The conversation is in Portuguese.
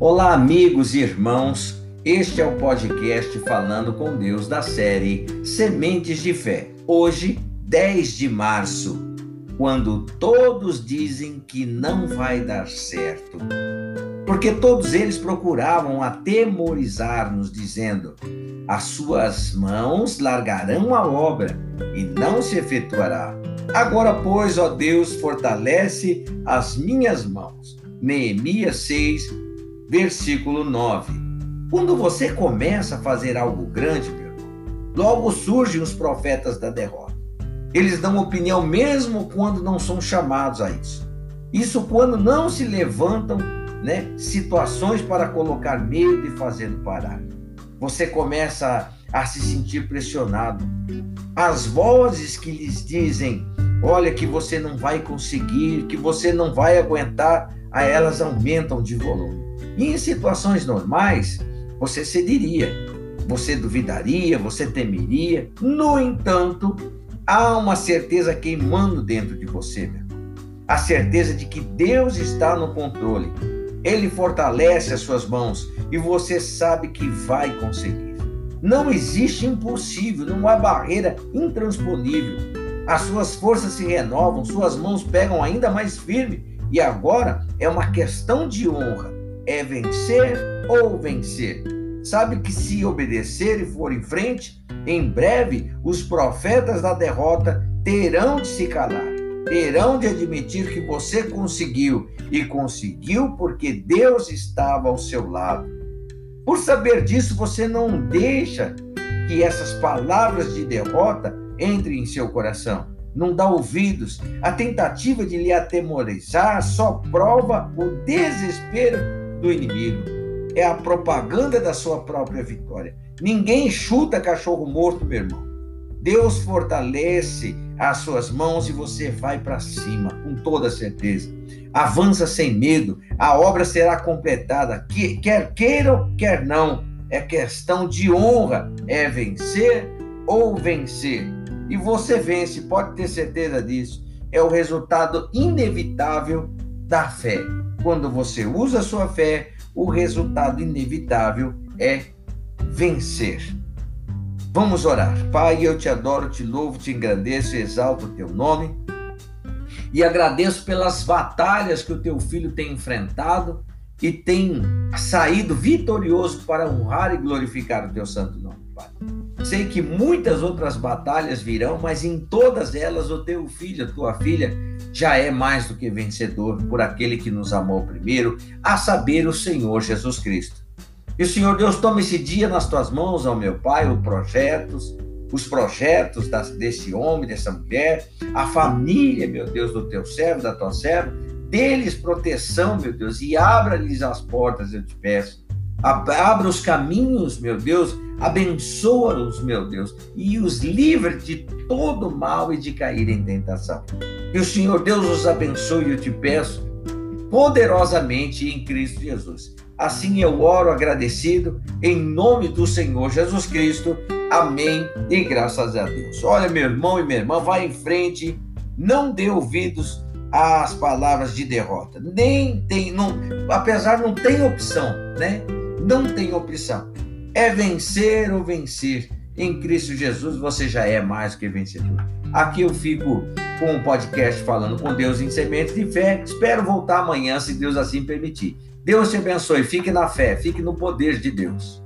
Olá, amigos e irmãos. Este é o podcast Falando com Deus da série Sementes de Fé. Hoje, 10 de março, quando todos dizem que não vai dar certo. Porque todos eles procuravam atemorizar-nos, dizendo: As suas mãos largarão a obra e não se efetuará. Agora, pois, ó Deus, fortalece as minhas mãos. Neemias 6, versículo 9. Quando você começa a fazer algo grande, meu irmão, logo surgem os profetas da derrota. Eles dão opinião mesmo quando não são chamados a isso. Isso quando não se levantam né, situações para colocar medo e fazendo parar. Você começa a se sentir pressionado. As vozes que lhes dizem olha que você não vai conseguir, que você não vai aguentar, a elas aumentam de volume. E em situações normais, você cederia, você duvidaria, você temeria. No entanto, há uma certeza queimando dentro de você, meu. a certeza de que Deus está no controle. Ele fortalece as suas mãos e você sabe que vai conseguir. Não existe impossível, não há barreira intransponível as suas forças se renovam, suas mãos pegam ainda mais firme. E agora é uma questão de honra: é vencer ou vencer. Sabe que se obedecer e for em frente, em breve os profetas da derrota terão de se calar, terão de admitir que você conseguiu e conseguiu porque Deus estava ao seu lado. Por saber disso, você não deixa que essas palavras de derrota entre em seu coração. Não dá ouvidos. A tentativa de lhe atemorizar só prova o desespero do inimigo. É a propaganda da sua própria vitória. Ninguém chuta cachorro morto, meu irmão. Deus fortalece as suas mãos e você vai para cima, com toda certeza. Avança sem medo, a obra será completada, quer queira, quer não. É questão de honra, é vencer ou vencer e você vence, pode ter certeza disso. É o resultado inevitável da fé. Quando você usa a sua fé, o resultado inevitável é vencer. Vamos orar. Pai, eu te adoro, te louvo, te engrandeço, exalto o teu nome e agradeço pelas batalhas que o teu filho tem enfrentado e tem saído vitorioso para honrar e glorificar o teu santo nome, Pai. Sei que muitas outras batalhas virão, mas em todas elas o teu filho, a tua filha, já é mais do que vencedor por aquele que nos amou primeiro, a saber, o Senhor Jesus Cristo. E o Senhor Deus toma esse dia nas tuas mãos, ó meu Pai, os projetos, os projetos desse homem, dessa mulher, a família, meu Deus, do teu servo, da tua serva, deles proteção, meu Deus, e abra-lhes as portas, eu te peço. Abra os caminhos, meu Deus, abençoa-os, meu Deus, e os livre de todo mal e de cair em tentação. Que o Senhor Deus os abençoe, eu te peço, poderosamente em Cristo Jesus. Assim eu oro agradecido, em nome do Senhor Jesus Cristo. Amém e graças a Deus. Olha, meu irmão e minha irmã, vai em frente, não dê ouvidos às palavras de derrota. Nem tem, não, apesar não tem opção, né? Não tem opção é vencer ou vencer. Em Cristo Jesus você já é mais que vencedor. Aqui eu fico com um podcast falando com Deus em sementes de fé. Espero voltar amanhã, se Deus assim permitir. Deus te abençoe. Fique na fé, fique no poder de Deus.